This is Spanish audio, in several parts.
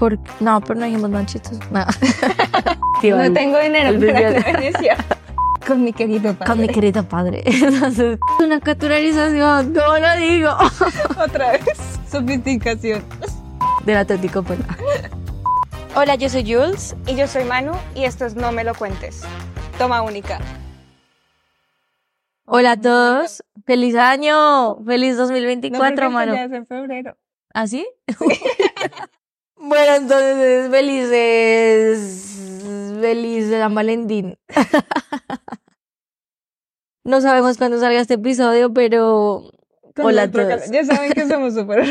Por... No, pero no dijimos más chistes. No. no tengo dinero para. Con mi querido padre. Con mi querido padre. Entonces, una naturalización. No lo digo. Otra vez. Sofisticación. Del Atlético pues. Hola, yo soy Jules. Y yo soy Manu. Y esto es No Me Lo Cuentes. Toma única. Hola a todos. Feliz año. Feliz 2024, no, Manu. Ya es en febrero. ¿Ah, sí? Bueno, entonces, felices. Feliz de San Valentín. no sabemos cuándo salga este episodio, pero. Hola a todos. Ya saben que somos súper.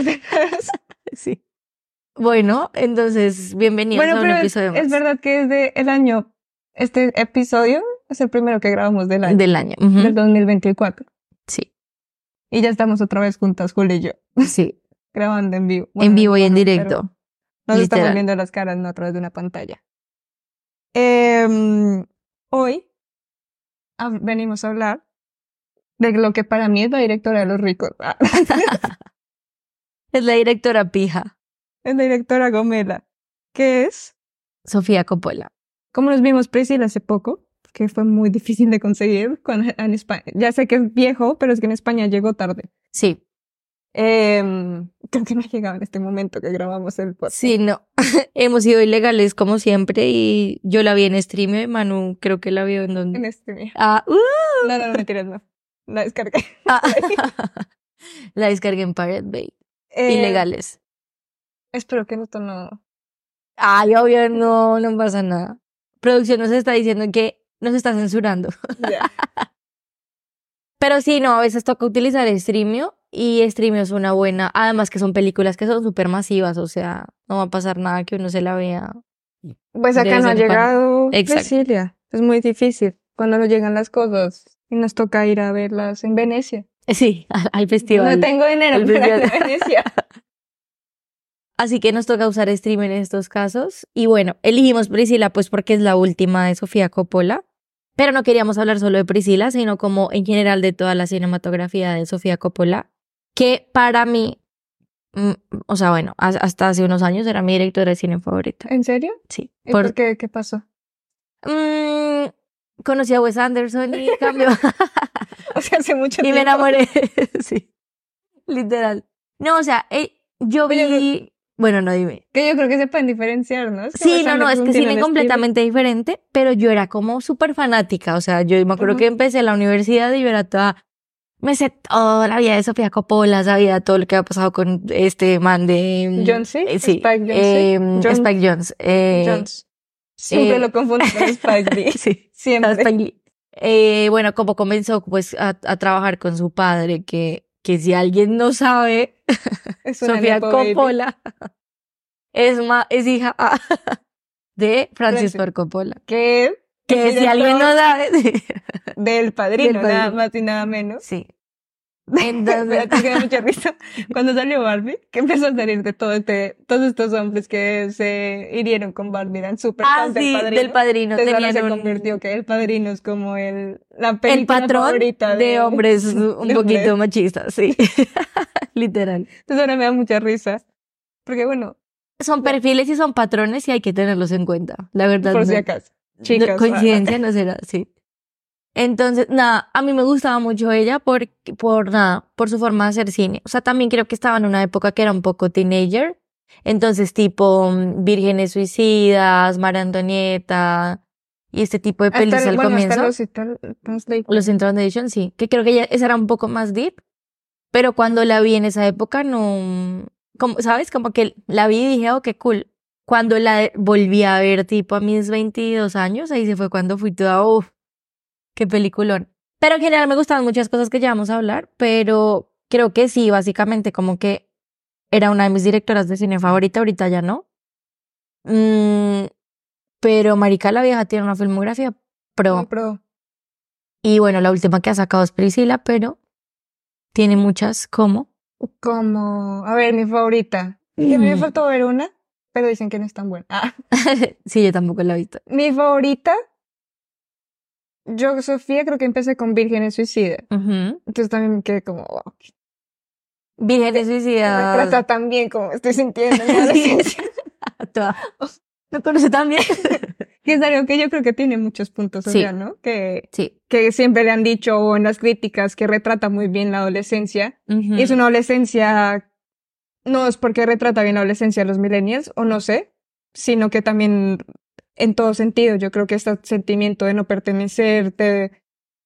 Sí. Bueno, entonces, bienvenidos bueno, a un pero es, episodio más es verdad que desde el año, este episodio es el primero que grabamos del año, del año. Ujú. del 2024. Sí, Y ya estamos otra vez juntas, Julio y yo, sí. grabando en vivo. en vivo y en bueno, directo. Nos estamos literal. viendo las caras, no a través de una pantalla. Em, hoy venimos a hablar de lo que para mí es la directora de Los Ricos. Ah, Es la directora pija, es la directora Gomela, que es, Sofía Coppola. como nos vimos Priscila hace poco, que fue muy difícil de conseguir cuando, en España. Ya sé que es viejo, pero es que en España llegó tarde. Sí, Em, creo que no ha llegado en este momento que grabamos el podcast. sí, no. Hemos sido ilegales como siempre y yo la vi en stream y Manu creo que la vio en donde. En día. Ah, uh, No, no, no, mentiras, no. La descargué. ah. la descargué en Pirate Bay. Eh, Ilegales. Espero que esto no. Ay, obvio, no, no pasa nada. Producción nos está diciendo que nos está censurando. Ya. Pero sí, no, a veces toca utilizar Streamio y Streamio es una buena. Además que son películas que son súper masivas, o sea, no va a pasar nada que uno se la vea. Pues acá no ha llegado. Cecilia. Es muy difícil cuando nos llegan las cosas y nos toca ir a verlas en Venecia. Sí, al, al festival. No tengo dinero para ir a. Venecia. Así que nos toca usar stream en estos casos. Y bueno, elegimos Priscila pues porque es la última de Sofía Coppola. Pero no queríamos hablar solo de Priscila, sino como en general de toda la cinematografía de Sofía Coppola, que para mí, mm, o sea, bueno, has- hasta hace unos años era mi directora de cine favorita. ¿En serio? Sí. ¿Y Por- por qué? ¿Qué pasó? Mm, conocí a Wes Anderson y cambió. O sea, hace mucho y tiempo. me enamoré. sí. Literal. No, o sea, eh, yo Oye, vi. Bueno, no dime. Que yo creo que se pueden diferenciar, ¿no? Es que Sí, no, no, es que cine completamente diferente, pero yo era como súper fanática. O sea, yo me acuerdo que empecé la universidad y yo era toda. Me sé toda la vida de Sofía Coppola, sabía todo lo que había pasado con este man de. John C. eh, sí, Spike Jonze. eh, John- Spike Jones. eh, Jones. Siempre lo confundo con Spike Lee. sí. Siempre. Spike Lee. Eh, bueno, como comenzó pues a, a trabajar con su padre, que, que si alguien no sabe, Sofía. Coppola es, ma- es hija de Francis. Ford Coppola. Que Que si alguien no sabe, sí. Del padrino, Del nada Padrino. más y nada menos. sí. Entonces, Entonces, me da mucha risa cuando salió Barbie, que empezó a salir de todo este, todos estos hombres que se hirieron con Barbie, eran súper ah, fans del sí, padrino. del padrino. Entonces ahora Tenían se un- convirtió que el padrino es como el, la el patrón favorita de, hombres un de poquito hombres. machistas, sí. Literal. Entonces ahora me da mucha risa. Porque bueno, Son perfiles y son patrones y hay que tenerlos en cuenta. La verdad. por si no- acaso. No, Chicas. coincidencia no será, sí. Entonces, nada, a mí me gustaba mucho ella por, por nada, por su forma de hacer cine. O sea, también creo que estaba en una época que era un poco teenager. Entonces, tipo, mm, Vírgenes Suicidas, María Antonieta y este tipo de pelis el- al bueno, comienzo. hasta los, los in Translation, sí. Que creo que ella, esa era un poco más deep. Pero cuando la vi en esa época, no. Como, ¿Sabes? Como que la vi y dije, oh, qué cool. Cuando la volví a ver, tipo a mis 22 años, ahí se fue cuando fui toda, uff, qué peliculón. Pero en general me gustaban muchas cosas que ya vamos a hablar, pero creo que sí, básicamente como que era una de mis directoras de cine favorita, ahorita ya no. Mm, pero Marica la Vieja tiene una filmografía pro. No, pero Y bueno, la última que ha sacado es Priscila, pero tiene muchas como. como, a ver, mi favorita. A mí me Mm. faltó ver una, pero dicen que no es tan buena. Ah, sí, yo tampoco la he visto. mi favorita, yo, Sofía, creo que empecé con Vírgenes Suicida. Ujú. Entonces también me quedé como, wow, Vírgenes me suicidas. trata tan bien como me estoy sintiendo. Me conoce también. Que es algo que yo creo que tiene muchos puntos, Sí. ¿no? Que, Sí. que siempre le han dicho o en las críticas que retrata muy bien la adolescencia. Y es una adolescencia, no es porque retrata bien la adolescencia de los millennials, o no sé, sino que también en todo sentido, yo creo que este sentimiento de no pertenecer, de,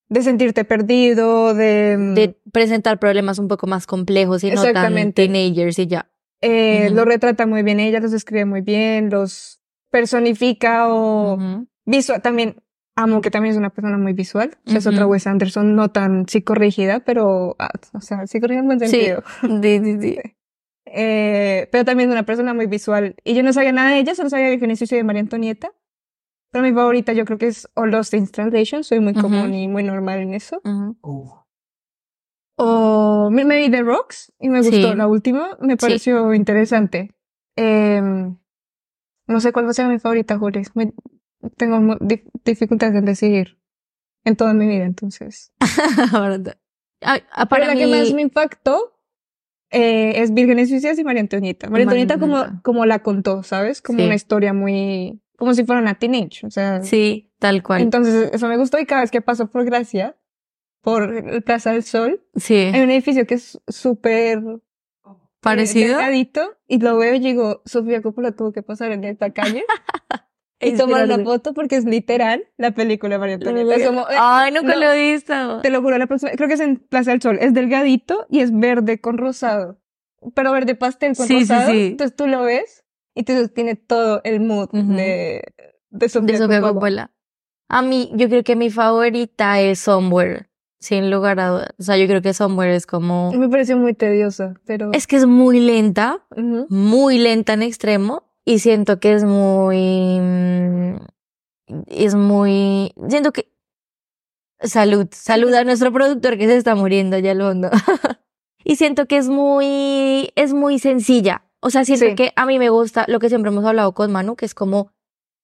de sentirte perdido, de, mm, De presentar problemas un poco más complejos y no tan teenagers y ya. eh, lo retrata muy bien ella, los escribe muy bien, los personifica o visual, también amo que también es una persona muy visual, o sea, es otra. Wes Anderson, no tan psicorrígida, pero, ah, o sea, psicorrígida en buen sentido. Sí, sí, sí. Eh, pero también es una persona muy visual. Y yo no sabía nada de ella, solo sabía de Genesis y de María Antonieta. Pero mi favorita yo creo que es All Lost in Translation. Soy muy Ujú. común y muy normal en eso. Ujú. O me me vi The Rocks y me gustó Sí. la última. Me pareció interesante. Em, no sé cuál va a ser mi favorita, Jules. Me- tengo dif- dificultades en decidir en toda mi vida, entonces. Verdad. Ah, ah, Pero Para la mí, que más me impactó eh, es Vírgenes Suicidas y María Antonieta. María Antonieta como, como la contó, ¿sabes? Como Sí. una historia muy... Como si fuera una teenage, o sea... sí, tal cual. Entonces eso me gustó y cada vez que paso por Gracia, por Plaza del Sol, sí, hay un edificio que es súper... eh, parecido. delgadito, y lo veo y digo, Sofía Coppola tuvo que pasar en esta calle y tomar una foto porque es literal la película María Antonieta. Es como, eh, Ay, nunca no. lo he visto. Te lo juro, la próxima, creo que es en Plaza del Sol. Es delgadito y es verde con rosado. Pero verde pastel con Sí, sí, rosado. sí. Entonces tú lo ves y te tiene todo el mood Ujú. de, de Sofía De Sofía Coppola. Coppola. A mí, yo creo que mi favorita es Somewhere, sin lugar a dudas. O sea, yo creo que Somewhere es como... Me pareció muy tediosa, pero... Es que es muy lenta, Ujú. muy lenta en extremo, y siento que es muy... mm, Es muy... Siento que... Salud, salud a nuestro productor que se está muriendo ya lo hondo. y siento que es muy... Es muy sencilla. O sea, siento Sí. que a mí me gusta lo que siempre hemos hablado con Manu, que es como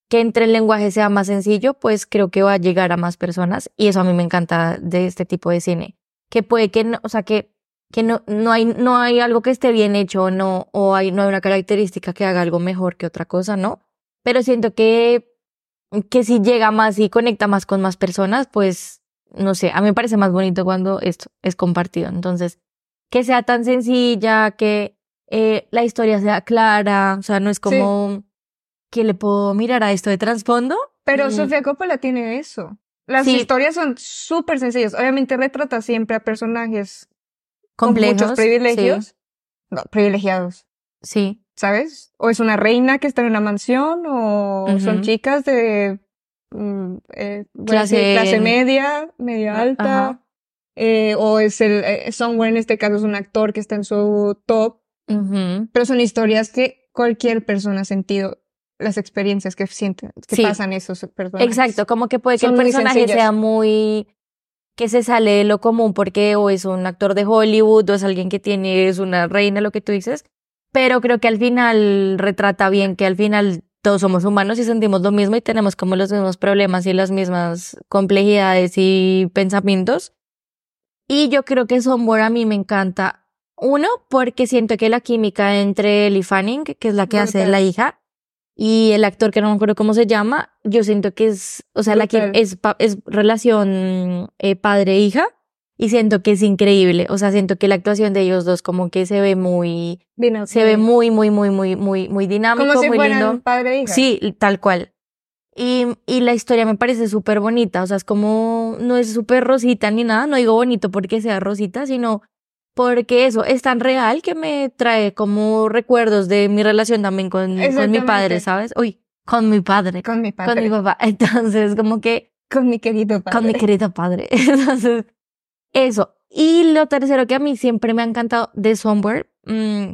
que entre el lenguaje sea más sencillo, pues creo que va a llegar a más personas y eso a mí me encanta de este tipo de cine. Que puede que no, o sea, que, que no, no hay, no hay algo que esté bien hecho o no, o hay, no hay una característica que haga algo mejor que otra cosa, ¿no? Pero siento que, que si llega más y conecta más con más personas, pues, no sé, a mí me parece más bonito cuando esto es compartido. Entonces, que sea tan sencilla, que eh, la historia sea clara, o sea, no es como que le puedo mirar a esto de trasfondo. Pero Mm. Sofía Coppola tiene eso. Las Sí. historias son súper sencillas. Obviamente retrata siempre a personajes Complejos. con muchos privilegios. No, privilegiados. Sí, ¿sabes? O es una reina que está en una mansión, o son chicas de mm, eh, Clase- decir, clase media, media alta, Ajá. eh, o es el eh, Somewhere en este caso es un actor que está en su top, pero son historias que cualquier persona ha sentido las experiencias que sienten, que Sí. pasan esos personajes. Exacto, como que puede que Son el personaje sea muy que se sale de lo común porque o es un actor de Hollywood o es alguien que tiene es una reina lo que tú dices, pero creo que al final retrata bien que al final todos somos humanos y sentimos lo mismo y tenemos como los mismos problemas y las mismas complejidades y pensamientos. Y yo creo que Somewhere a mí me encanta. Uno, porque siento que la química entre Ellie Fanning, que es la que hace la hija, y el actor que no me acuerdo cómo se llama, yo siento que es, o sea, la que es, es relación eh, padre-hija y siento que es increíble. O sea, siento que la actuación de ellos dos como que se ve muy, Bien, se ve muy, muy, muy, muy, muy, muy dinámico, como si muy fueran lindo. padre e hija. Sí, tal cual. Y, y la historia me parece súper bonita, o sea, es como, no es súper rosita ni nada, no digo bonito porque sea rosita, sino porque eso es tan real que me trae como recuerdos de mi relación también con, con mi padre, ¿sabes? Uy, con mi padre, con mi padre, con mi papá. Entonces, como que con mi querido padre. con mi querido padre. Entonces, eso. Y lo tercero que a mí siempre me ha encantado de Somewhere, mm,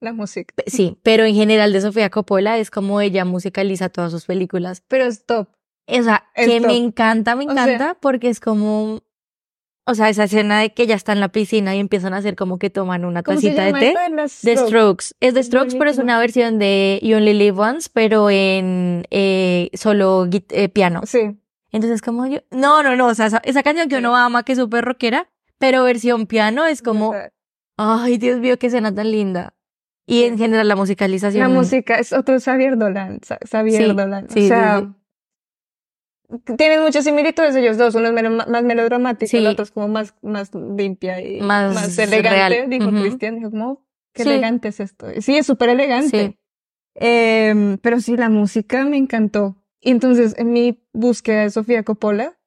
La música. sí, pero en general de Sofía Coppola es como ella musicaliza todas sus películas. Pero stop. O sea, Es que top. me encanta, me O sea- encanta, porque es como, o sea, esa escena de que ella está en la piscina y empiezan a hacer como que toman una ¿Cómo se tacita de té. The Strokes. Strokes. Es The Es Strokes, pero es una versión de You Only Live Once, pero en eh, solo eh, piano. Sí. Entonces, como yo, no, no, no, o sea, esa, esa canción que uno ama, que es súper rockera, pero versión piano es como, ay, Dios mío, qué escena tan linda. Y en general la musicalización. La música es otro Xavier Dolan. Xavier Sí, Dolan. sí, o sea, sí, tienen muchas similitudes ellos dos. Uno es más melodramático, Sí. el otro es como más, más limpia y Más más, elegante. real. Dijo Ujú. Cristian, dijo como, "Oh, qué Sí. elegante es esto. Sí, es súper elegante. Sí. Em, pero sí, la música me encantó. Y entonces, en mi búsqueda de Sofía Coppola,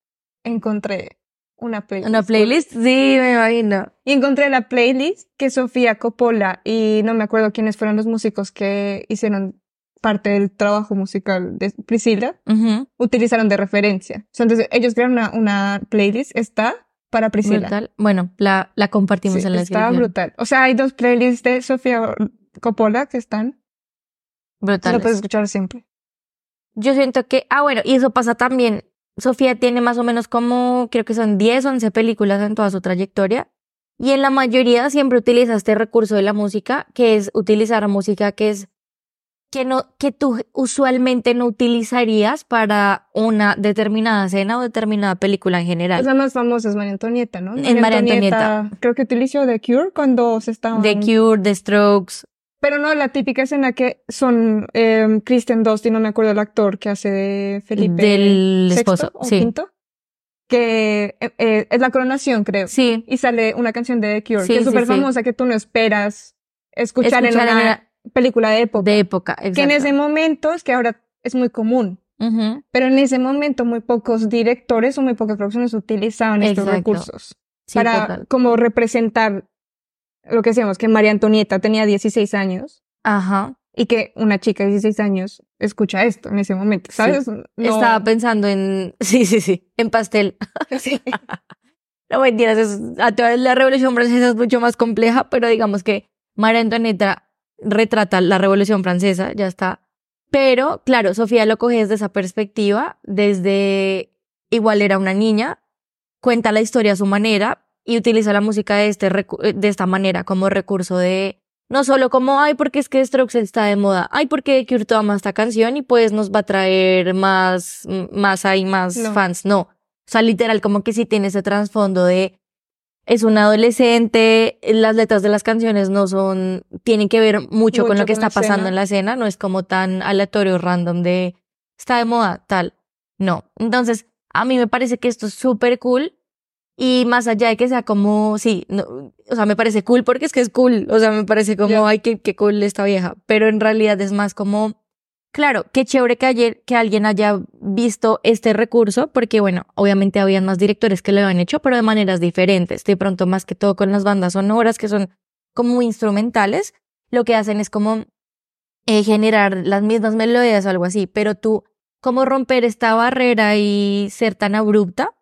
encontré una playlist. Una playlist, sí, me imagino. Y encontré la playlist que Sofía Coppola y no me acuerdo quiénes fueron los músicos que hicieron parte del trabajo musical de Priscila, Ujú. utilizaron de referencia. Entonces, ellos crearon una, una playlist, está para Priscila. Brutal. Bueno, la, la compartimos Sí, en la está descripción. brutal. O sea, hay dos playlists de Sofía Coppola que están. Lo Brutales. puedes escuchar siempre. Yo siento que, ah, bueno, y eso pasa también. Sofía tiene más o menos como, creo que son 10, 11 películas en toda su trayectoria. Y en la mayoría siempre utiliza este recurso de la música, que es utilizar música que es, que no, que tú usualmente no utilizarías para una determinada escena o determinada película en general. Pues la más famosa es María Antonieta, ¿no? En María Antonieta. Creo que utilizó The Cure cuando se estaban... The Cure, The Strokes, Pero no, la típica escena que son eh, Christian Dusty, no me acuerdo el actor que hace de Felipe del VI esposo, o sí. quinto, que eh, eh, es la coronación, creo. Sí, Y sale una canción de The Cure, Sí, que es súper sí. famosa, que tú no esperas escuchar, Escuchar en en una película de época. de época, que en exacto. ese momento, es que ahora es muy común, pero en ese momento muy pocos directores o muy pocas producciones utilizaban estos Exacto. recursos. Sí, para total. como representar lo que decíamos, que María Antonieta tenía 16 años Ajá. y que una chica de 16 años escucha esto en ese momento, ¿sabes? No- Estaba pensando en, sí, sí, sí, en pastel. Sí. No mentiras, es, a toda la Revolución Francesa es mucho más compleja, pero digamos que María Antonieta retrata la Revolución Francesa, ya está. Pero, claro, Sofía lo coge desde esa perspectiva, desde igual era una niña, cuenta la historia a su manera y utiliza la música de, este, eh, de esta manera como recurso de, no solo como, ay, porque es que Strokes está de moda, ay, porque The Cure toma esta canción y pues nos va a traer más, más hay más No. fans, no. O sea, literal, como que sí tiene ese trasfondo de es un adolescente, las letras de las canciones no son, tienen que ver mucho, con lo que con está pasando escena. en la escena, no es como tan aleatorio, random de está de moda, tal. No. Entonces, a mí me parece que esto es súper cool y más allá de que sea como, sí, no, o sea, me parece cool porque es que es cool, o sea, me parece como, ay, qué, qué cool esta vieja, pero en realidad es más como, Claro, qué chévere que ayer que alguien haya visto este recurso, porque bueno, obviamente habían más directores que lo habían hecho, pero de maneras diferentes. De pronto, más que todo con las bandas sonoras, que son como instrumentales, lo que hacen es como eh, generar las mismas melodías o algo así, pero tú, como romper esta barrera y ser tan abrupta,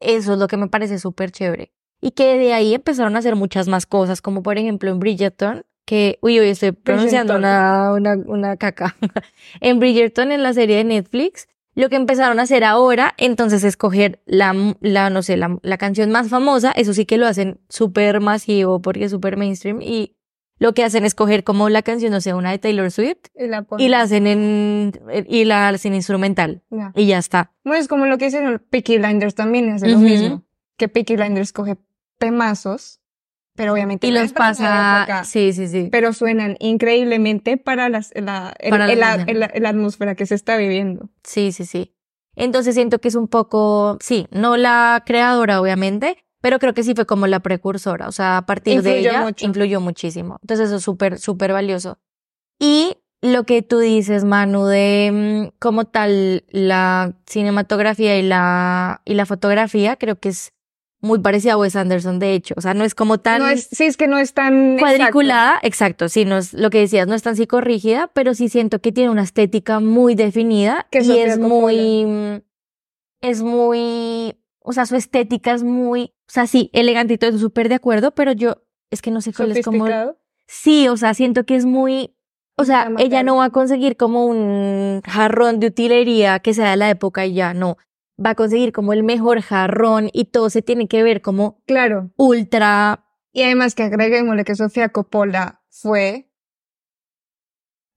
eso es lo que me parece súper chévere. Y que de ahí empezaron a hacer muchas más cosas, como por ejemplo en Bridgerton, que, uy, hoy estoy pronunciando una, una, una caca. en Bridgerton, en la serie de Netflix, lo que empezaron a hacer ahora, entonces, es coger la, la no sé, la, la canción más famosa, eso sí que lo hacen súper masivo porque es súper mainstream, y lo que hacen es coger como la canción, no sé, una de Taylor Swift, Y la, y la hacen en, y la hacen instrumental, Ya. y ya está. Bueno, es como lo que hicieron Peaky Blinders también, hace lo Ujú. mismo. Que Peaky Blinders coge temazos, pero obviamente Y los pasa, época, sí, sí, sí. pero suenan increíblemente para las, la, el- Para el- la la, el- la atmósfera que se está viviendo. Sí, sí, sí. Entonces siento que es un poco, sí, no la creadora, obviamente, pero creo que sí fue como la precursora. O sea, a partir de Influyó ella mucho. influyó muchísimo. Entonces eso es súper, súper valioso. Y lo que tú dices, Manu, de mm, como tal la cinematografía y la, y la fotografía, creo que es muy parecida a Wes Anderson, de hecho. O sea, no es como tan No es, sí, es que no es tan cuadriculada, exacto, sí, no es lo que decías, no es tan psicorrígida, pero sí siento que tiene una estética muy definida Que y es muy, mm, es muy, o sea, su estética es muy, o sea, sí, elegante y todo súper de acuerdo, pero yo, es que no sé cuál es como, sí, o sea, siento que es muy, o sea, ella no va a conseguir como un jarrón de utilería que sea de la época y ya, no, va a conseguir como el mejor jarrón y todo se tiene que ver como Claro. ultra Y además que agreguémosle que Sofía Coppola fue.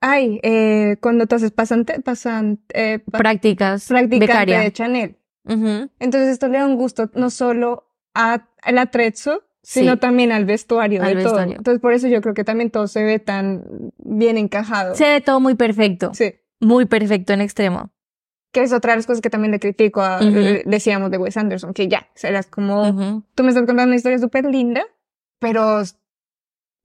Ay, eh, cuando te haces pasante, pasan, eh, prácticas, becaria. de Chanel. Entonces esto le da un gusto no solo a, al atrezzo, sino Sí. también al vestuario Al de todo. vestuario. Entonces, por eso yo creo que también todo se ve tan bien encajado. Se ve todo muy perfecto. Sí. Muy perfecto en extremo. Que es otra de las cosas que también le critico a, Ujú. eh, decíamos de Wes Anderson, que ya, era como, Ujú. tú me estás contando una historia súper linda, pero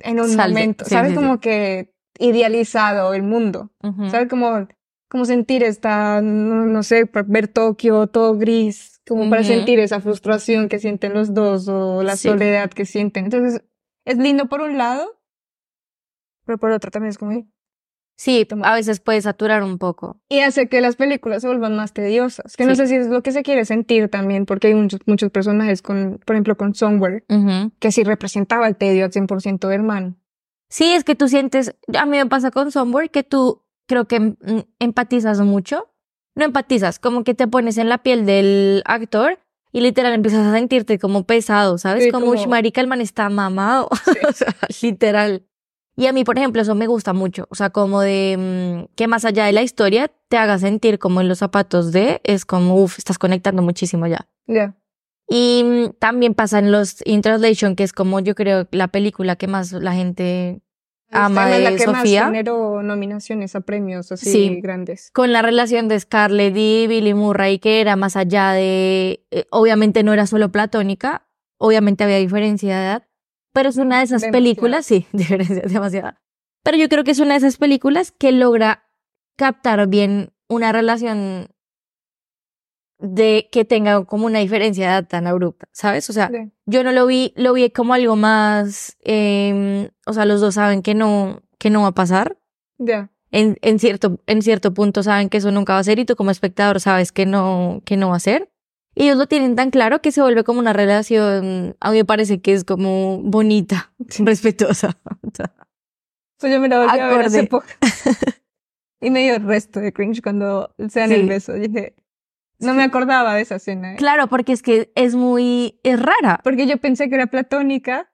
en un Salte. momento, Sí, ¿sabes? sí, sí. como que idealizado el mundo, Ujú. ¿sabes? Como, como sentir esta, no, no sé, ver Tokio todo gris, como para sentir esa frustración que sienten los dos o la Sí. soledad que sienten. Entonces, es lindo por un lado, pero por otro también es como, Sí, a veces puede saturar un poco. y hace que las películas se vuelvan más tediosas. Que no sé si es lo que se quiere sentir también, porque hay muchos, muchos personajes con, por ejemplo, con Somewhere, que sí representaba el tedio al 100% del man. Sí, es que tú sientes, a mí me pasa con Somewhere que tú creo que mm, empatizas mucho. No empatizas, como que te pones en la piel del actor y literal empiezas a sentirte como pesado, ¿sabes? Sí, como, como- "Ush, marica, el man está mamado. o sea, literal. Y a mí, por ejemplo, eso me gusta mucho. O sea, como de mm, que más allá de la historia te haga sentir como en los zapatos de, es como, uff, estás conectando muchísimo ya. Ya. Y mm, también pasa en los In Translation, que es como yo creo la película que más la gente ama Además, la de que Sofía. más generó nominaciones a premios así Sí. grandes. Con la relación de Scarlett y Billy Murray, que era más allá de. eh, obviamente no era solo platónica, obviamente había diferencia de edad, pero es una de esas películas, sí, diferencia demasiada. Pero yo creo que es una de esas películas que logra captar bien una relación de que tenga como una diferencia de edad tan abrupta, ¿sabes? O sea, Sí. yo no lo vi, lo vi como algo más, eh, o sea, los dos saben que no, que no va a pasar. Ya. En, en cierto, en cierto punto saben que eso nunca va a ser y tú como espectador sabes que no, que no va a ser. Y ellos lo tienen tan claro que se vuelve como una relación, a mí me parece que es como bonita, respetuosa. Pues yo me la volví a ver hace Acorde. poco. y me dio el resto de cringe cuando se dan Sí. el beso. Dije, no me acordaba de esa escena. ¿eh? Claro, porque es que es muy, es rara. Porque yo pensé que era platónica.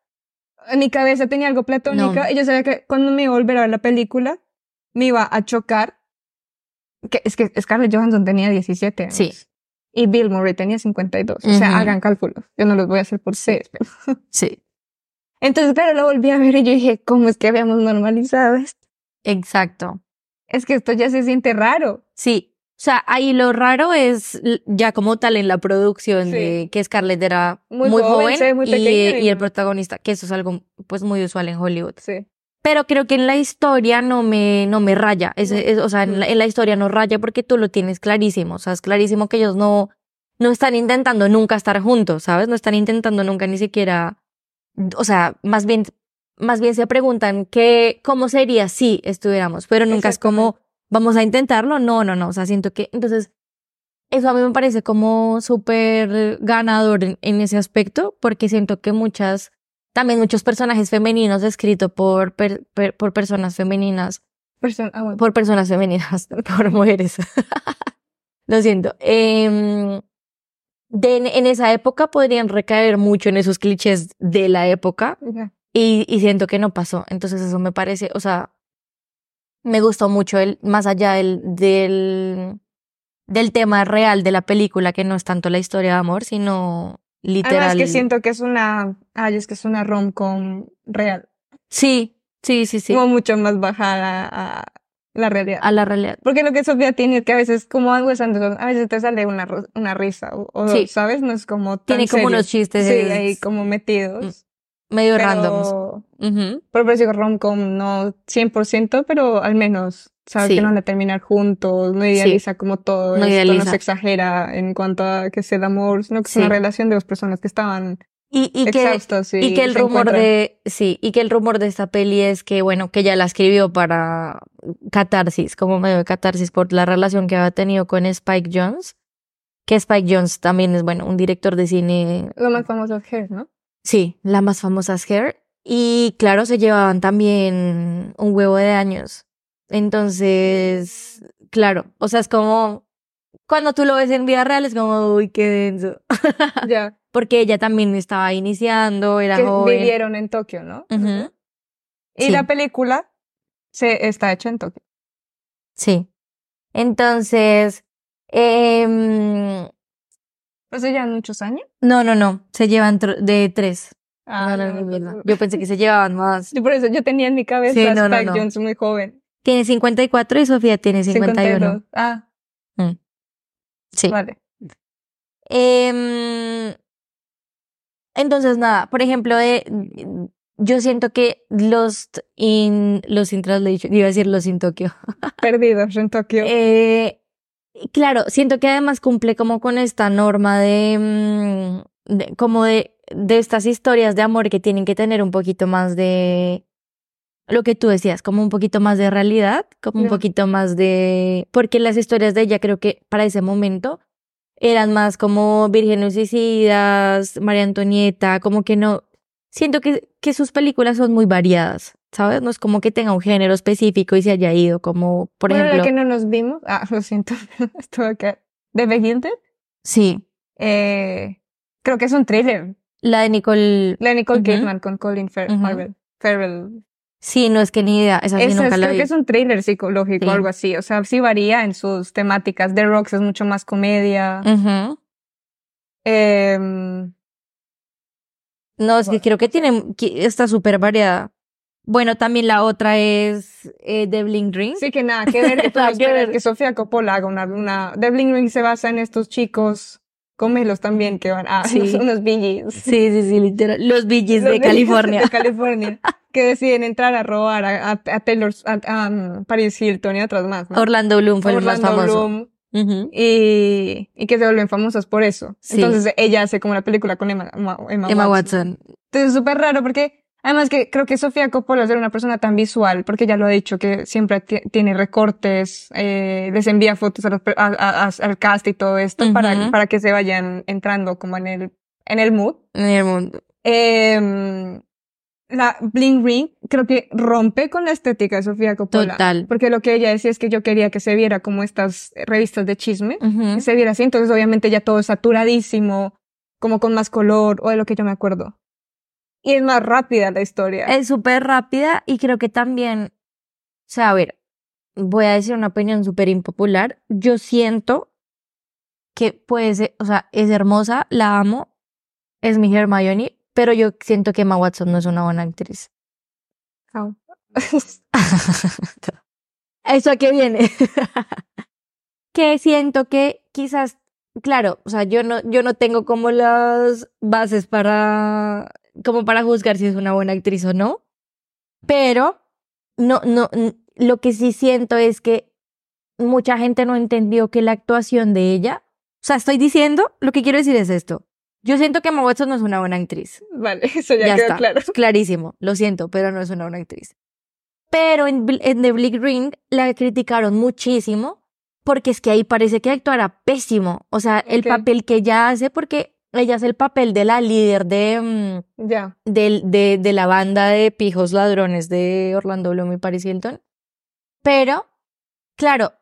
En mi cabeza tenía algo platónica. No. Y yo sabía que cuando me iba a volver a ver la película, me iba a chocar. Que, es que Scarlett Johansson tenía 17 años. Sí. Y Bill Murray tenía 52. O sea, hagan cálculos. Yo no los voy a hacer por ustedes. pero- Sí. Entonces, claro, la volví a ver y yo dije, ¿cómo es que habíamos normalizado esto? Exacto. Es que esto ya se siente raro. Sí. O sea, ahí lo raro es ya como tal en la producción Sí. de que Scarlett era Muy muy, joven, muy y, y el protagonista, que eso es algo pues muy usual en Hollywood. Sí. Pero creo que en la historia no me, no me raya. Es, es- o sea, en la, en la historia no raya porque tú lo tienes clarísimo. O sea, es clarísimo que ellos no, no están intentando nunca estar juntos, ¿sabes? No están intentando nunca ni siquiera. O sea, más bien, más bien se preguntan qué, cómo sería si estuviéramos, pero nunca es como, vamos a intentarlo. No, no, no. O sea, siento que. Entonces, eso a mí me parece como súper ganador en, en ese aspecto, porque siento que muchas, también muchos personajes femeninos escritos por, per- per- por personas femeninas, Person- ah, bueno. por personas femeninas, por mujeres. Lo siento. Em, de, en, esa época podrían recaer mucho en esos clichés de la época y, y siento que no pasó. Entonces eso me parece, o sea, me gustó mucho el, más allá del, del, del tema real de la película, que no es tanto la historia de amor, sino literal. Además que siento que es una, ay, es que es una rom-com real. Sí, sí, sí, sí. Como mucho más bajada a la realidad. A la realidad. Porque lo que Sofía tiene es que a veces, como algo es Anderson, a veces te sale una, una risa, o, o, Sí. ¿sabes? No es como tan Tiene como serio. unos chistes Sí, ahí como metidos. medio pero, randoms. Pero por eso digo rom-com no 100%, pero al menos sabes Sí. que no van a terminar juntos, no idealiza como todo No esto, idealiza. no se exagera en cuanto a que sea el amor, sino que Sí. es una relación de dos personas que estaban Y, y que, exhaustas y, y que el rumor encuentran. de, sí, y que el rumor de esta peli es que, bueno, que ella la escribió para catarsis, como medio de catarsis por la relación que había tenido con Spike Jones. Que Spike Jones también es, bueno, un director de cine Lo más famoso es Hair, ¿no? Sí, la más famosa es Hair. Y claro, se llevaban también un huevo de años. Entonces, claro, o sea, es como cuando tú lo ves en vida real es como, uy, qué denso. ya. Porque ella también estaba iniciando, era Que joven. vivieron en Tokio, ¿no? Ujú. Y Sí. la película se está hecha en Tokio. Sí. Entonces, em, Pues ya muchos años. no, no, no, se llevan tr- de tres. Ah, no, no. Yo pensé que se llevaban más. Sí, por eso yo tenía en mi cabeza Sí, a Spike. Jones muy joven. Tiene 54 y Sofía tiene 51. 52. Ah, Sí. vale. Em, entonces, nada, por ejemplo, de, yo siento que Lost in, Lost in Translation, iba a decir Lost in Tokyo. Perdidos en Tokio. Eh, claro, siento que además cumple como con esta norma de, mm, de- como de, de estas historias de amor que tienen que tener un poquito más de lo que tú decías, como un poquito más de realidad, como un poquito más de, porque las historias de ella creo que para ese momento eran más como Vírgenes Suicidas, María Antonieta, como que no, siento que, que sus películas son muy variadas, ¿sabes? No es como que tenga un género específico y se haya ido, como, por bueno, ejemplo, la que no nos vimos. Ah, lo siento. Estuve acá. ¿De Begilted? sí, Eh, creo que es un thriller. la de Nicole, La de Nicole Ujú. Kidman con Colin Fer-. Farrell. Farrell. Sí, no es que ni idea, esa sí Esa nunca es- la creo vi. que es un thriller psicológico Sí. o algo así. O sea, sí varía en sus temáticas. The Rocks es mucho más comedia. Em, No, es que creo que tiene, que está súper variada. Bueno, también la otra es eh, The Bling Ring. sí que nada que ver. Que Nada ver. que Sofía Coppola haga una, una... The Bling Ring se basa en estos chicos, cómelos también, que van a Sí. unos, unos Gees. Sí, sí, sí, literal. Los Los de California. De California. Que deciden entrar a robar a, a, a Taylor, a, um, Paris Hilton y otras más. ¿no? Orlando Bloom fue Orlando el más famoso. Bloom, y, y que se vuelven famosas por eso. Sí. Entonces ella hace como una película con Emma, Emma, Emma Emma Watson. Watson. Entonces es súper raro porque además que creo que Sofía Coppola es una persona tan visual, porque ella lo ha dicho que siempre ti- tiene recortes, eh, les envía fotos a los al cast y todo esto para, para que se vayan entrando como en el, en el mood. En el mundo. Em, la Bling Ring creo que rompe con la estética de Sofía Coppola. Total. Porque lo que ella decía es que yo quería que se viera como estas revistas de chisme, que se viera así, entonces obviamente ya todo saturadísimo, como con más color, o de lo que yo me acuerdo. Y es más rápida la historia. Es súper rápida y creo que también, o sea, a ver, voy a decir una opinión súper impopular. Yo siento que puede ser, o sea, es hermosa, la amo, es mi Hermione, pero yo siento que Emma Watson no es una buena actriz. Au. ¿Eso a qué viene? que siento que quizás, claro, o sea, yo no, yo no tengo como las bases para, como para juzgar si es una buena actriz o no, pero no, no, lo que sí siento es que mucha gente no entendió que la actuación de ella, o sea, estoy diciendo, lo que quiero decir es esto. Yo siento que Emma Watson no es una buena actriz. vale, eso ya, Ya quedó está. claro. Clarísimo, lo siento, pero no es una buena actriz. Pero en, The Bleak Ring la criticaron muchísimo porque es que ahí parece que actuara pésimo. O sea, el papel que ella hace, porque ella hace el papel de la líder de, Ya. mm, del- de, de la banda de pijos ladrones de Orlando Bloom y Paris Hilton. Pero, claro,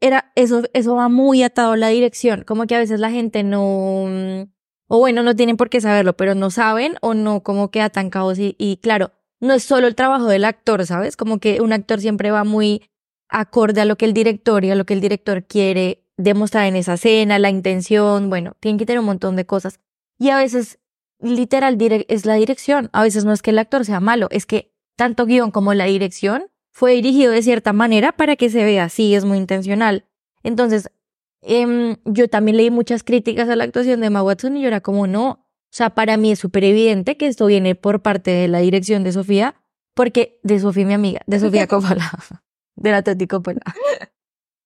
era, eso, eso va muy atado a la dirección. Como que a veces la gente no, mm, o bueno, no tienen por qué saberlo, pero no saben o no como que atancados y, y claro, no es solo el trabajo del actor, ¿sabes? Como que un actor siempre va muy acorde a lo que el director y a lo que el director quiere demostrar en esa escena, la intención, bueno, tienen que tener un montón de cosas. Y a veces, literal, es la dirección. A veces no es que el actor sea malo, es que tanto guion como la dirección fue dirigido de cierta manera para que se vea así, es muy intencional. Entonces, em, yo también leí muchas críticas a la actuación de Emma Watson y yo era como, no, o sea, para mí es súper evidente que esto viene por parte de la dirección de Sofía, porque de Sofía, mi amiga, de Sofía Coppola, de la Toti Coppola.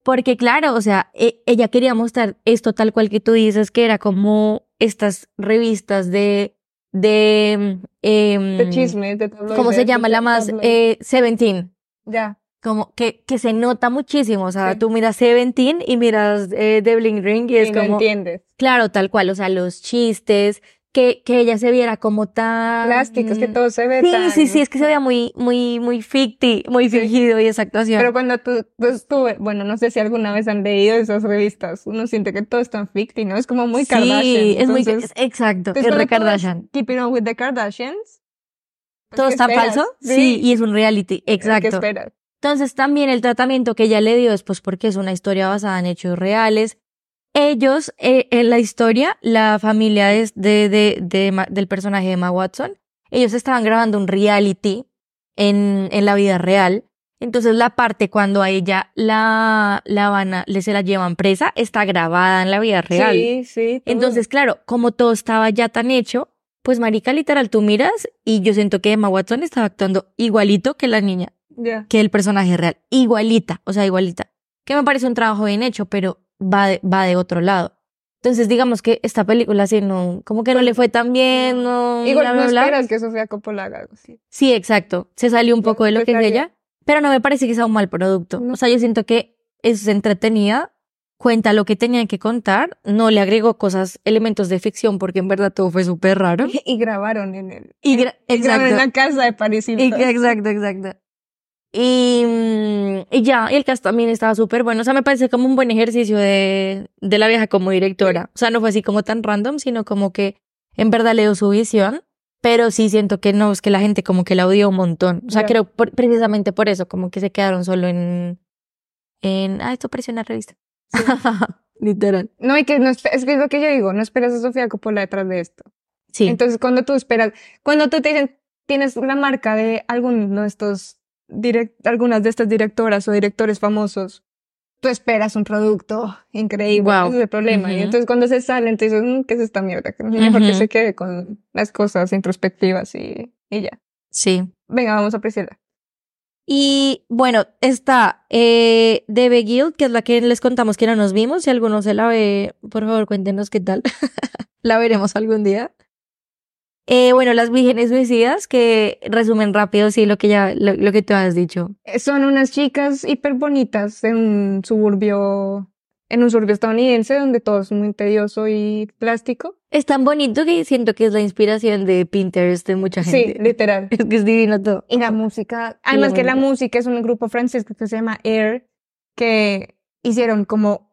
Porque claro, o sea, e- ella quería mostrar esto tal cual que tú dices, que era como estas revistas de, de, em, De chismes, de tabloides. ¿cómo se llama la más? Eh, Seventeen. ya. Como que, que se nota muchísimo, o sea, Sí. tú miras Seventeen y miras eh, The Bling Ring y es y no como, entiendes. claro, tal cual, o sea, los chistes, que, que ella se viera como tan... Plásticos, que todo se ve Sí, tan... sí, sí, es que se veía muy, muy, muy ficti, muy Sí. fingido y esa actuación. Pero cuando tú, pues tú, bueno, no sé si alguna vez han leído esas revistas, uno siente que todo es tan ficti, ¿no? Es como muy sí, Kardashian. es muy, es- exacto, es re Kardashian. Keeping on with the Kardashians. pues, ¿Todo ¿qué está esperas? falso? Sí, y es un reality, ¿Qué exacto. esperas? Entonces también el tratamiento que ella le dio es pues porque es una historia basada en hechos reales. Ellos, eh, en la historia, la familia de, de, de Ma- del personaje de Emma Watson, ellos estaban grabando un reality en, en la vida real. Entonces la parte cuando a ella la, la van a, le se la llevan presa está grabada en la vida real. Sí, sí. todo. Entonces, claro, como todo estaba ya tan hecho, pues marica, literal, tú miras y yo siento que Emma Watson estaba actuando igualito que la niña, Que el personaje real. Igualita, o sea, igualita. Que me parece un trabajo bien hecho, pero va de, va de otro lado. Entonces, digamos que esta película así no, como que no le fue tan bien, no, Igual bla, no bla, bla. esperas que Sofía Coppola haga algo así. Sí, exacto. Se salió un poco de lo que es ella, pero no me parece que sea un mal producto. No. O sea, yo siento que es entretenida, cuenta lo que tenía que contar, no le agregó cosas, elementos de ficción, porque en verdad todo fue súper raro. Y grabaron en el. Y gra- y grabaron en la casa de Paris Y- Hilton. exacto, exacto. Y, mm, y ya, y el cast también estaba súper bueno. O sea, me parece como un buen ejercicio de, de la vieja como directora. O sea, no fue así como tan random, sino como que en verdad le dio su visión. Pero sí siento que no, es que la gente como que la odió un montón. O sea, Ya. creo por- precisamente por eso, como que se quedaron solo en. en ah, esto pareció una revista. Literal. No, y que no es que es lo que yo digo, no esperas a Sofía Coppola detrás de esto. Sí. Entonces, cuando tú esperas, cuando tú te dicen, tienes la marca de alguno de estos direct, algunas de estas directoras o directores famosos, tú esperas un producto increíble. Ese es el problema. Y entonces cuando se salen, te dices, "Mm, ¿qué es esta mierda? Que Mejor que se quede con las cosas introspectivas y, y ya. sí. Venga, vamos a Priscila. Y bueno, está eh, Debe Guild, que es la que les contamos que no nos vimos. Si alguno se la ve, por favor, cuéntenos qué tal. la veremos algún día. Eh, bueno, Las Vírgenes Suicidas, que resumen rápido, sí, lo que ya, lo, lo que tú has dicho. Eh, Son unas chicas hiper bonitas en un suburbio, en un suburbio estadounidense donde todo es muy tedioso y plástico. Es tan bonito que siento que es la inspiración de Pinterest de mucha Sí, gente. literal. Es que es divino todo. Y la música, además que la música es un grupo francés que se llama Air, que hicieron como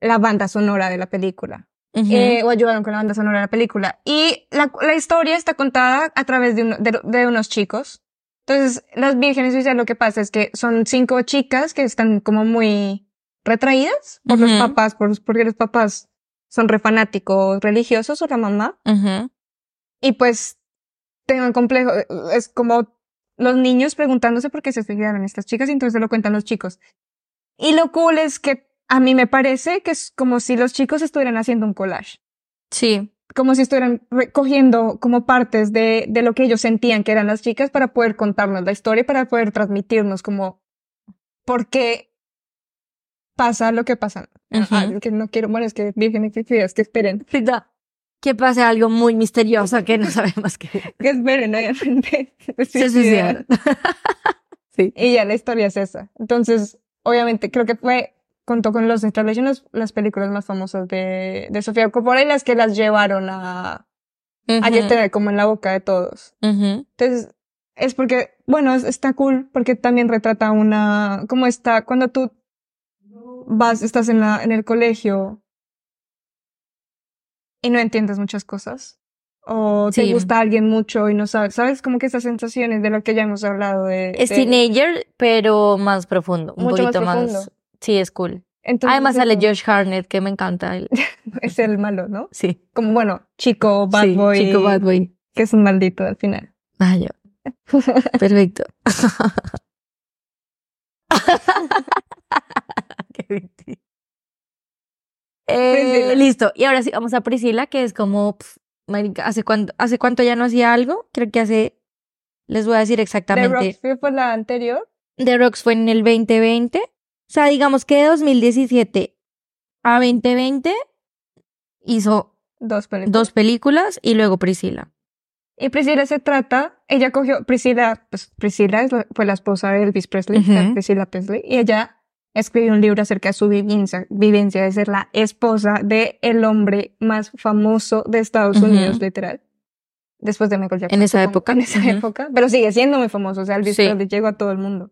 la banda sonora de la película, Ujú. eh, o ayudaron con la banda sonora de la película. Y la, la historia está contada a través de, uno- de, de unos chicos. Entonces, las vírgenes suicidas lo que pasa es que son cinco chicas que están como muy retraídas por los Ujú. papás, por, porque los papás son re fanáticos religiosos o la mamá. Ujú. Y pues tengan complejo, es como los niños preguntándose por qué se suicidaron estas chicas y entonces lo cuentan los chicos. Y lo cool es que a mí me parece que es como si los chicos estuvieran haciendo un collage, Sí. como si estuvieran recogiendo como partes de, de lo que ellos sentían que eran las chicas para poder contarnos la historia y para poder transmitirnos como por qué pasa lo que pasa. Ujú. Ah, que no quiero, bueno, es que virgen es que esperen, Que pase algo muy misterioso que no sabemos qué. que esperen, obviamente. Se suicidaron. sí. Y ya la historia es esa. Entonces, obviamente, creo que fue, contó con los Installations, las películas más famosas de, de Sofía Coppola y las que las llevaron a, a Ujú. ya tener como en la boca de todos. Entonces, es porque, bueno, es- está cool porque también retrata una, como está, cuando tú vas, estás en la, en el colegio y no entiendes muchas cosas. O te gusta alguien mucho y no sabes, ¿sabes? Como que esas sensaciones de lo que ya hemos hablado de... Es de- teenager, pero más profundo. Un Mucho más poquito más. profundo. Sí, es cool. Entonces, Además sale Josh Harnett, que me encanta. él. Es el malo, ¿no? Sí. Como, bueno, chico, bad sí, boy. Chico bad boy. Que es un maldito al final. Ah, yo. Perfecto. Qué. Eh, listo. Y ahora sí, vamos a Priscila, que es como, marica, ¿hace cuánto, ¿hace cuánto ya no hacía algo? Creo que hace, les voy a decir The exactamente. Rock fue la anterior. The Rocks fue en el 2020. O sea, digamos que de 2017 a 2020 hizo Dos películas. dos películas y luego Priscila. Y Priscila se trata, ella cogió, Priscila, pues Priscila es la- fue la esposa de Elvis Presley, Ujú. la Priscila Presley, y ella escribió un libro acerca de su vivencia, vivencia de ser la esposa de el hombre más famoso de Estados. Unidos, literal. Después de Michael Jackson. En esa época. En esa época. Pero sigue siendo muy famoso. O sea, Elvis Sí. Presley llegó a todo el mundo.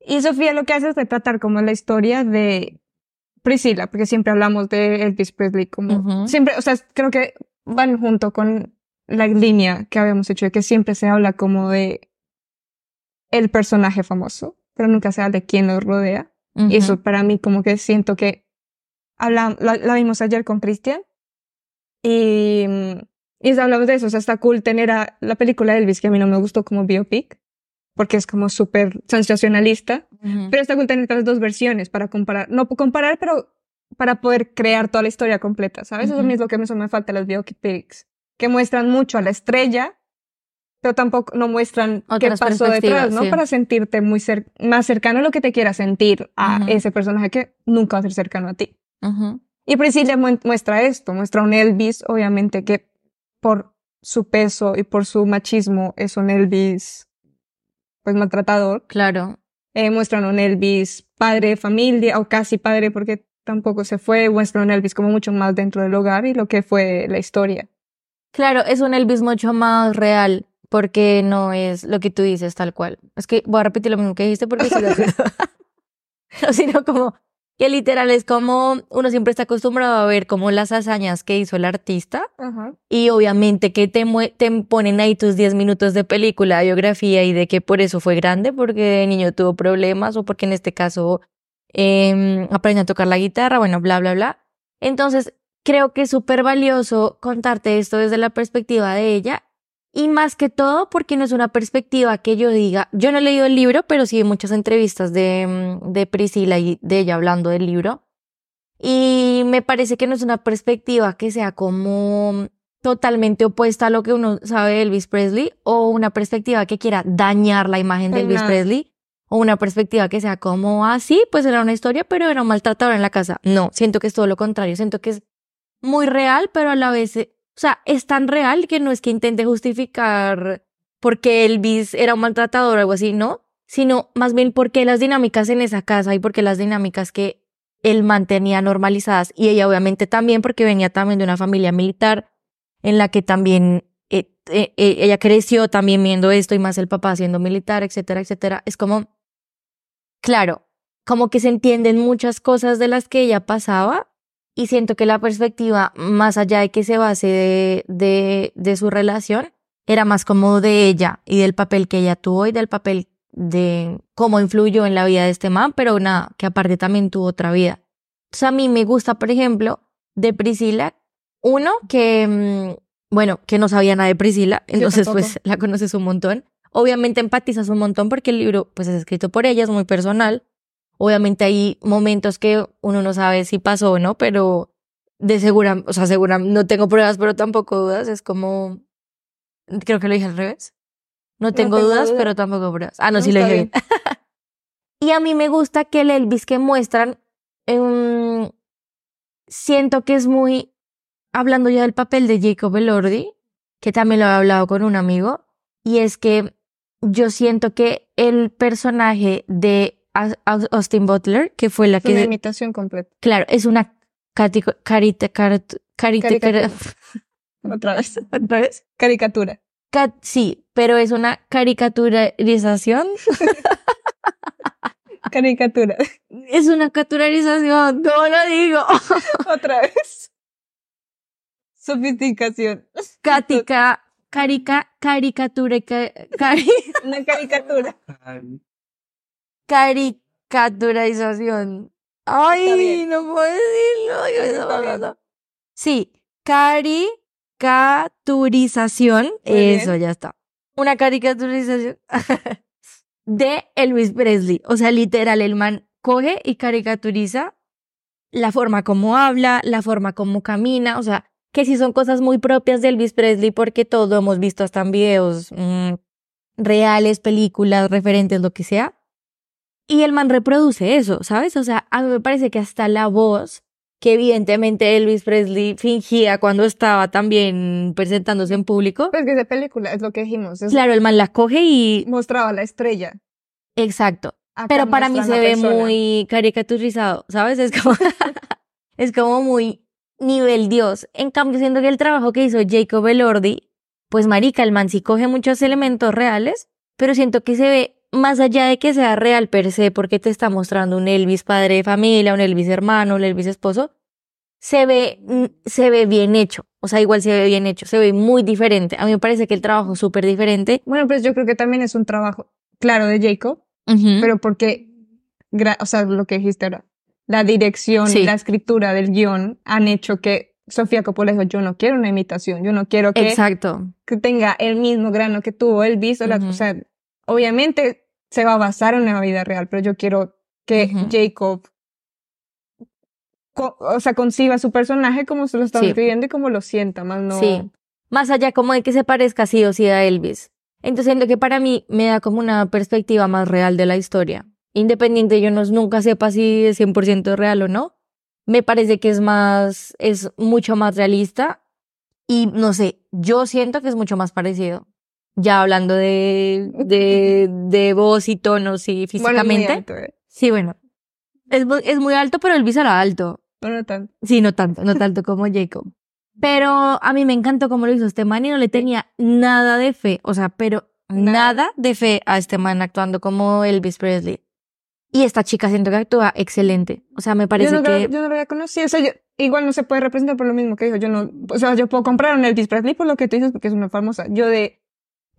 Y Sofía lo que hace es retratar como la historia de Priscila, porque siempre hablamos de Elvis Presley como Ujú. siempre, o sea, creo que van junto con la línea que habíamos hecho de que siempre se habla como de el personaje famoso, pero nunca se habla de quién lo rodea. Y eso para mí como que siento que habla, la, la vimos ayer con Cristian y, Y hablamos de eso, o sea, está cool tener a la película de Elvis, que a mí no me gustó como biopic, porque es como súper sensacionalista, pero está cool tener las dos versiones para comparar, no comparar, pero para poder crear toda la historia completa, ¿sabes? Eso es lo que me, me falta los biopics, que muestran mucho a la estrella, pero tampoco no muestran qué pasó detrás, ¿no? Para sentirte muy más cercano a lo que te quiera sentir a ese personaje que nunca va a ser cercano a ti. Y Priscilla muestra esto, muestra un Elvis, obviamente que por su peso y por su machismo es un Elvis pues maltratador. Claro. Eh, muestran un Elvis padre de familia o casi padre porque tampoco se fue, muestran un Elvis como mucho más dentro del hogar y lo que fue la historia. Claro, es un Elvis mucho más real porque no es lo que tú dices tal cual. Es que voy a repetir lo mismo que dijiste porque si no, sino como que literal es como uno siempre está acostumbrado a ver como las hazañas que hizo el artista y obviamente que te, te ponen ahí tus 10 minutos de película, biografía y de que por eso fue grande, porque de niño tuvo problemas o porque en este caso eh, aprendió a tocar la guitarra, bueno, bla, bla, bla. Entonces, creo que es súper valioso contarte esto desde la perspectiva de ella y más que todo porque no es una perspectiva que yo diga, yo no he leído el libro, pero sí muchas entrevistas de, mm, de Priscila y de ella hablando del libro. Y me parece que no es una perspectiva que sea como totalmente opuesta a lo que uno sabe de Elvis Presley o una perspectiva que quiera dañar la imagen de Elvis Presley o una perspectiva que sea como, ah, sí, pues era una historia, pero era un maltratador en la casa. No, siento que es todo lo contrario, siento que es muy real, pero a la vez o sea, es tan real que no es que intente justificar porque Elvis era un maltratador o algo así, no, sino más bien porque las dinámicas en esa casa y porque las dinámicas que él mantenía normalizadas y ella obviamente también porque venía también de una familia militar en la que también eh, eh, eh, ella creció también viendo esto y más el papá siendo militar, etcétera, etcétera. Es como, claro, como que se entienden muchas cosas de las que ella pasaba y siento que la perspectiva, más allá de que se base de, de, de su relación, era más como de ella y del papel que ella tuvo y del papel de cómo influyó en la vida de este man, pero nada, que aparte también tuvo otra vida. Entonces a mí me gusta, por ejemplo, de Priscila, uno que, mm, bueno, que no sabía nada de Priscila, entonces pues la conoces un montón. Obviamente empatizas un montón porque el libro pues es escrito por ella, es muy personal. Obviamente hay momentos que uno no sabe si pasó o no, pero de segura, o sea, segura, no tengo pruebas, pero tampoco dudas. Es como, creo que lo dije al revés. No tengo, dudas, pero tampoco pruebas. Ah, no, sí lo dije bien. y a mí me gusta que el Elvis que muestran, em, siento que es muy, hablando ya del papel de Jacob Elordi, que también lo he hablado con un amigo, y es que yo siento que el personaje de Austin Butler, que fue la que... Una imitación completa. Claro, es una carita, carita, Otra vez. Otra vez. Caricatura. sí, pero es una caricaturización. Caricatura. Es una caricaturización, no lo digo. Otra vez. Sofisticación. Cática, carica, caricatura, cari... una caricatura caricaturización. Ay, no puedo decirlo. Sí, caricaturización. Eso ya está. Una caricaturización de Elvis Presley. O sea, literal, el man coge y caricaturiza la forma como habla, la forma como camina. O sea, que sí son cosas muy propias de Elvis Presley porque todo hemos visto hasta en videos mm, reales, películas, referentes, lo que sea y el man reproduce eso, ¿sabes? O sea, a mí me parece que hasta la voz que evidentemente Elvis Presley fingía cuando estaba también presentándose en público. Pues que esa película es lo que dijimos. claro, el man la coge y... Mostraba la estrella. Exacto. Pero para mí se ve muy caricaturizado, ¿sabes? Es como... es como muy nivel Dios. En cambio, siendo que el trabajo que hizo Jacob Elordi, pues marica, el man sí coge muchos elementos reales, pero siento que se ve más allá de que sea real per se, porque te está mostrando un Elvis padre de familia, un Elvis hermano, un Elvis esposo, se ve, mm, se ve bien hecho. O sea, igual se ve bien hecho, se ve muy diferente. A mí me parece que el trabajo es súper diferente. Bueno, pues yo creo que también es un trabajo, claro, de Jacob, pero porque, o sea, lo que dijiste ahora, la dirección y la escritura del guion han hecho que Sofía Coppola dijo, yo no quiero una imitación, yo no quiero que, Exacto. que tenga el mismo grano que tuvo Elvis. O, la- Ujú. o sea, obviamente se va a basar en una vida real, pero yo quiero que. Jacob, co- o sea, conciba su personaje como se lo está Sí. escribiendo y como lo sienta, más no. Sí. Más allá como de que se parezca sí o sí a Elvis. Entonces siento que para mí me da como una perspectiva más real de la historia. Independiente yo no, nunca sepa si es 100% real o no. Me parece que es más, es mucho más realista. Y no sé, yo siento que es mucho más parecido. Ya hablando de, de, de voz y tonos y Bueno, físicamente. alto, eh. Sí, bueno. Es, es muy alto, pero Elvis era alto. No, no tanto. Sí, no tanto, no tanto como Jacob. Pero a mí me encantó cómo lo hizo este man y no le tenía nada de fe, o sea, pero Nada. nada de fe a este man actuando como Elvis Presley. Y esta chica siento que actúa excelente. O sea, me parece yo, no, que... yo no lo había conocido. O sea, yo- igual no se puede representar por lo mismo que dijo. Yo no, o sea, yo puedo comprar un Elvis Presley por lo que tú dices porque es una famosa. Yo de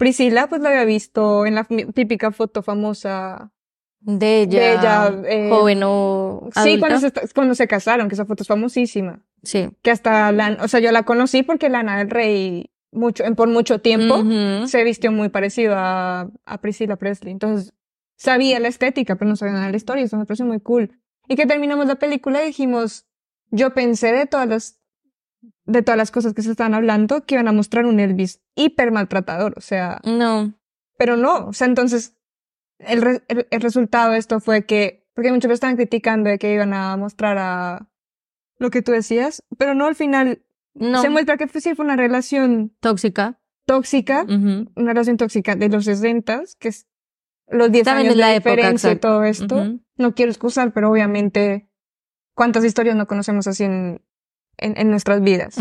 Priscila, pues la había visto en la típica foto famosa de ella, de ella. eh, joven o Sí, cuando se, cuando se casaron, que esa foto es famosísima. Sí. Que hasta la, o sea, yo la conocí porque Lana del Rey, mucho, por mucho tiempo, se vistió muy parecido a, a Priscilla Presley. Entonces, sabía la estética, pero no sabía nada de la historia. Eso me pareció muy cool. Y que terminamos la película y dijimos, yo pensé de todas las, de todas las cosas que se estaban hablando, que iban a mostrar un Elvis hiper maltratador. O sea, No. pero no. O sea, entonces, el, re- el, el resultado de esto fue que, porque muchos estaban criticando de que iban a mostrar a lo que tú decías, pero no al final. No. Se muestra que fue- sí fue una relación Tóxica. tóxica una relación tóxica de los 60, que es los 10 También años la de época, diferencia y todo esto. No quiero excusar, pero obviamente, ¿cuántas historias no conocemos así en, en, en nuestras vidas?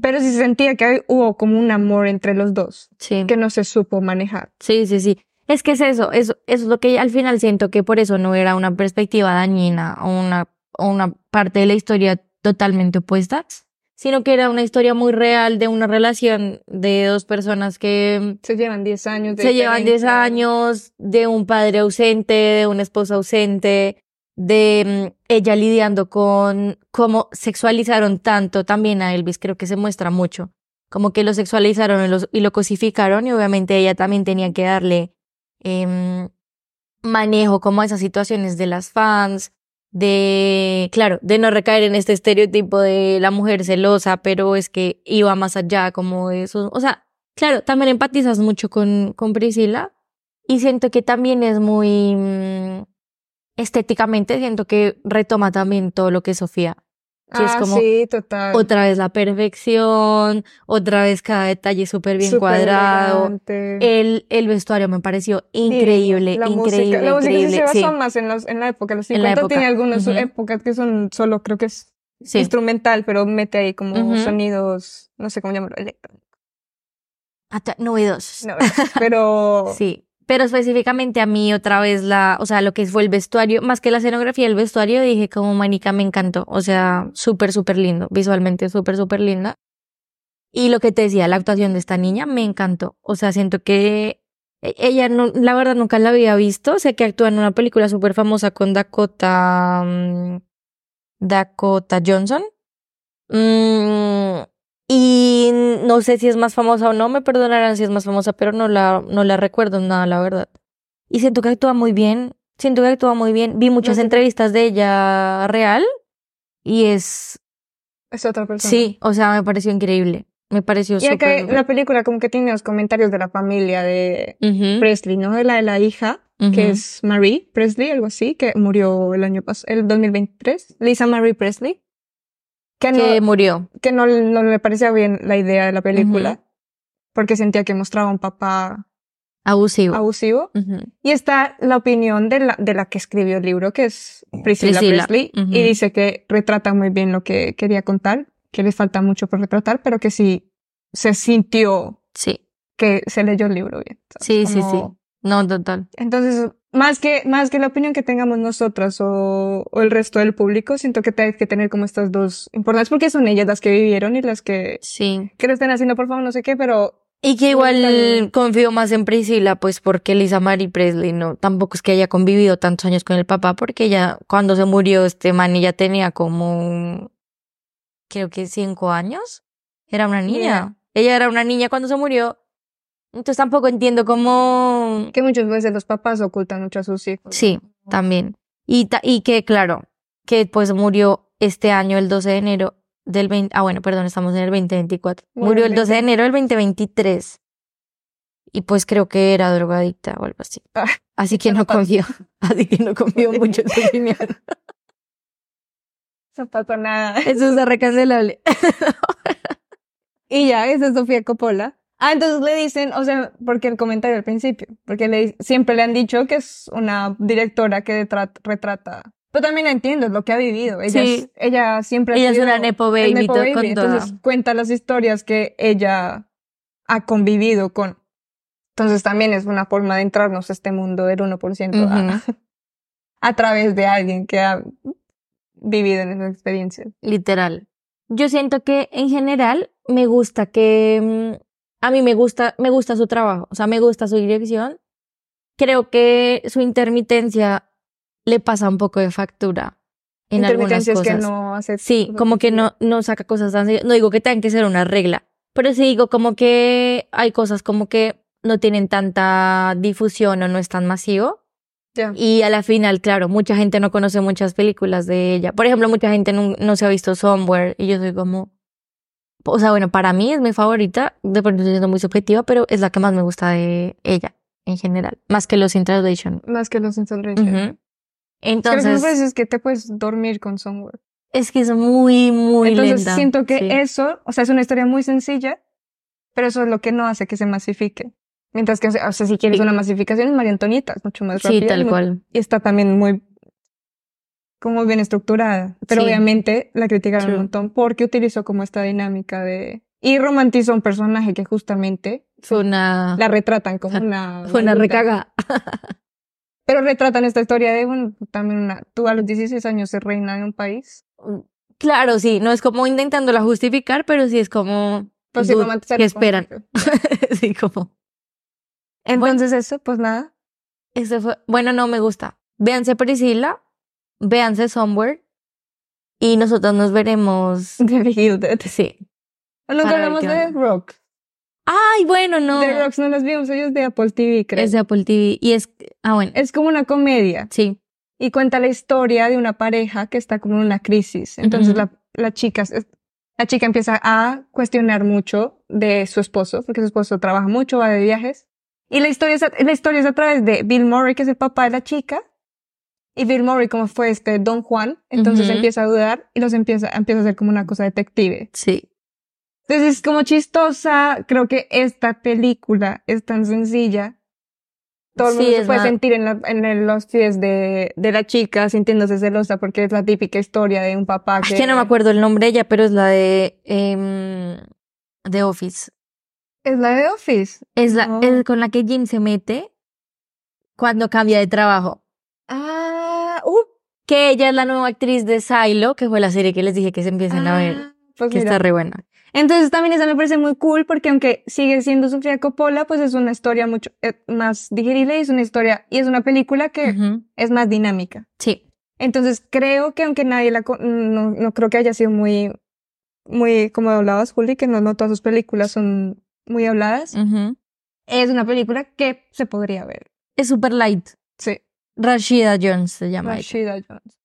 Pero sí se sentía que hubo como un amor entre los dos, Sí. que no se supo manejar. Sí, sí, sí. Es que es eso, eso, eso es lo que al final siento que por eso no era una perspectiva dañina o una, o una parte de la historia totalmente opuesta, sino que era una historia muy real de una relación de dos personas que Se llevan 10 años. de se llevan 10 diferencia. años, de un padre ausente, de una esposa ausente, de mm, ella lidiando con cómo sexualizaron tanto también a Elvis, creo que se muestra mucho, como que lo sexualizaron y lo, y lo cosificaron y obviamente ella también tenía que darle em, manejo como a esas situaciones de las fans, de, claro, de no recaer en este estereotipo de la mujer celosa, pero es que iba más allá como eso, o sea, claro, también empatizas mucho con, con Priscila y siento que también es muy mm, estéticamente, siento que retoma también todo lo que es Sofía. que es ah, como sí, total. Otra vez la perfección, otra vez cada detalle súper bien cuadrado. El, el vestuario me pareció increíble, la increíble, música, la música sí increíble. sí, más en, los, en la época. Los En la 50 época, tiene algunas ujú. épocas que son solo, creo que es sí. instrumental, pero mete ahí como Ujú. sonidos, no sé cómo llamarlo, electrónicos. Novedosos. No, pero Sí. Pero específicamente a mí otra vez la, o sea, lo que fue el vestuario, más que la escenografía, el vestuario, dije como manica me encantó. O sea, súper, súper lindo, visualmente súper, súper linda. Y lo que te decía, la actuación de esta niña me encantó. O sea, siento que e- ella, no, la verdad, nunca la había visto. Sé que actúa en una película súper famosa con Dakota, mm, Dakota Johnson. Mm, y no sé si es más famosa o no, me perdonarán si es más famosa, pero no la, no la recuerdo nada, la verdad. Y siento que actúa muy bien, siento que actúa muy bien. Vi muchas sé. entrevistas de ella real y es, es otra persona. sí, o sea, me pareció increíble. Me pareció Y acá súper... la película como que tiene los comentarios de la familia de Ujú, Presley, ¿no? De la de la hija, ujú. que es Marie Presley, algo así, que murió el año pasado, el 2023. Lisa Marie Presley. Que no, que murió. que no, no le parecía bien la idea de la película, porque sentía que mostraba un papá Abusivo. abusivo. Ujú. Y está la opinión de la, de la que escribió el libro, que es Priscilla, Priscilla, Presley, ujú. y dice que retrata muy bien lo que quería contar, que le falta mucho por retratar, pero que sí se sintió Sí, que se leyó el libro bien. ¿sabes? sí, sí, sí. Como- No, total. Entonces, más que, más que la opinión que tengamos nosotras o, o el resto del público, siento que hay que tener como estas dos importantes, porque son ellas las que vivieron y las que, Sí. que lo estén haciendo, por favor, no sé qué, pero Y que No, igual confío más en Priscila, pues porque Lisa Marie Presley no, tampoco es que haya convivido tantos años con el papá, porque ella, cuando se murió este man, ella tenía como creo que cinco años. Era una niña. Ella era una niña cuando se murió. Entonces tampoco entiendo cómo... Que muchas veces los papás ocultan mucho a sus hijos. Sí, también. Y, ta- y que, claro, que pues murió este año, el 12 de enero del 20... Ah, bueno, perdón, estamos en el 2024. Bueno, murió el el 12 de enero del 2023. Y pues creo que era drogadicta o algo así. Ah, Así que no confío. Así que no confío mucho en su opinión. No pasa nada. Eso es recancelable. Y ya, esa es Sofía Coppola. Ah, entonces le dicen, o sea, porque el comentario al principio, porque le, siempre le han dicho que es una directora que retrata. Pero también la entiendo, es lo que ha vivido. Ella, Sí. es- ella siempre ha Ella es sido una nepo baby, nepo baby, con toda. Entonces cuenta las historias que ella ha convivido con. Entonces también es una forma de entrarnos a este mundo del 1% a, Ujú. a través de alguien que ha vivido en esa experiencia. Literal. Yo siento que en general me gusta que mm, a mí me gusta me gusta su trabajo, o sea, me gusta su dirección. Creo que su intermitencia le pasa un poco de factura en algunas cosas. que no hace. Sí, como que no no saca cosas tan. No digo que tengan que ser una regla, pero sí digo como que hay cosas como que no tienen tanta difusión o no es tan masivo. Ya. Y a la final, claro, mucha gente no conoce muchas películas de ella. Por ejemplo, mucha gente no, no se ha visto Somewhere y yo soy como... O sea, bueno, para mí es mi favorita, de pronto siendo muy subjetiva, pero es la que más me gusta de ella en general, más que los in Translation. Más que los Instagram. Ujú. Entonces, Entonces, veces que te puedes dormir con Somewhere. es que es muy, muy Entonces lenta. siento que Sí. eso, o sea, es una historia muy sencilla, pero eso es lo que no hace que se masifique. Mientras que, o sea, si quieres Sí. una masificación es María Antonieta, es mucho más Sí, rápida. y tal cual. Y está también muy, como bien estructurada. Pero Sí. obviamente la criticaron True. un montón porque utilizó como esta dinámica de... Y romantizó un personaje que justamente Fue una, la retratan como una... fue una recaga. Pero retratan esta historia de, bueno, también una... Tú a los 16 años ser reina de un país. Claro, sí, no es como intentándola justificar, pero sí es como... Pues sí, dude, romantizar ¿Qué el esperan? sí, como... Entonces eso, pues nada. Ese fue, bueno, no me gusta. Véanse Priscila, véanse Somewhere y nosotros nos veremos. Sí. Nunca Para hablamos de onda. Rock. Ay, bueno, no. De Rocks no las vimos, ellos de Apple TV, creo. Es de Apple TV y es, ah, bueno, Es como una comedia sí. y cuenta la historia de una pareja que está como en una crisis. Entonces Ujú. la, la chica, la chica empieza a cuestionar mucho de su esposo, porque su esposo trabaja mucho, va de viajes. Y la historia es a, la historia es a través de Bill Murray, que es el papá de la chica. Y Bill Murray, como fue este Don Juan, entonces Ujú. empieza a dudar y los empieza, empieza a hacer como una cosa detective. Sí. Entonces es como chistosa. Creo que esta película es tan sencilla. Todo el Sí, mundo se puede sentir en, la- en los pies de, de la chica sintiéndose celosa porque es la típica historia de un papá Es que... que no me acuerdo el nombre de ella, pero es la de The Office. Es la de Office. Es la No. es con la que Jim se mete cuando cambia de trabajo. Ah, uh, Que ella es la nueva actriz de Silo, que fue la serie que les dije que se empiecen a ver, ah, pues que mira. está re buena. Entonces también esa me parece muy cool porque aunque sigue siendo Sofía Coppola, pues es una historia mucho eh, más digerible y es una historia y es una película que es más dinámica. Sí. Entonces creo que aunque nadie la... No, no creo que haya sido muy... Muy, como hablabas, Juli, que no, no todas sus películas son muy habladas. Es una película que se podría ver. Es super light. Sí. Rashida Jones se llama. ella. Rashida Jones.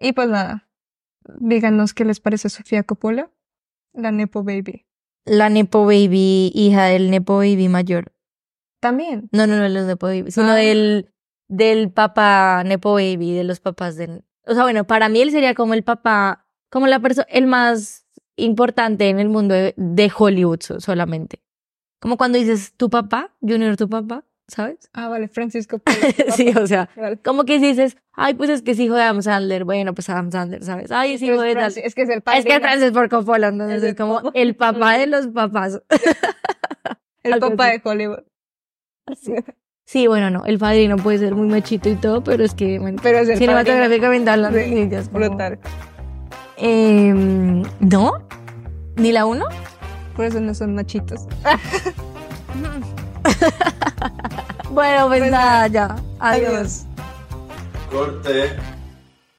Y pues nada. Díganos qué les parece Sofía Coppola. La Nepo Baby. La Nepo Baby, hija del Nepo Baby mayor. También. No, no, no, los Nepo Baby, sino Ah. del, del papá Nepo Baby, de los papás de... O sea, bueno, para mí él sería como el papá, como la persona, el más importante en el mundo de, de Hollywood so- solamente. Como cuando dices tu papá, Junior tu papá, ¿sabes? Ah, vale, Francisco Coppola. sí, o sea, Vale. como que dices, ay, pues es que es hijo de Adam Sandler, bueno, pues Adam Sandler, ¿sabes? Ay, es hijo de tal. Es que es el Es padre. que Francis Ford Coppola, entonces Es es, como el papá de los papás. el papá de Hollywood. Sí, bueno, no, el padrino puede ser muy machito y todo, pero es que bueno, Pero es el cinematográficamente hablando, Sí, es como- Brutal. Em, ¿No? ¿Ni la uno? Por eso no son machitos. Bueno, pues Pues nada, ya. Adiós. Corte.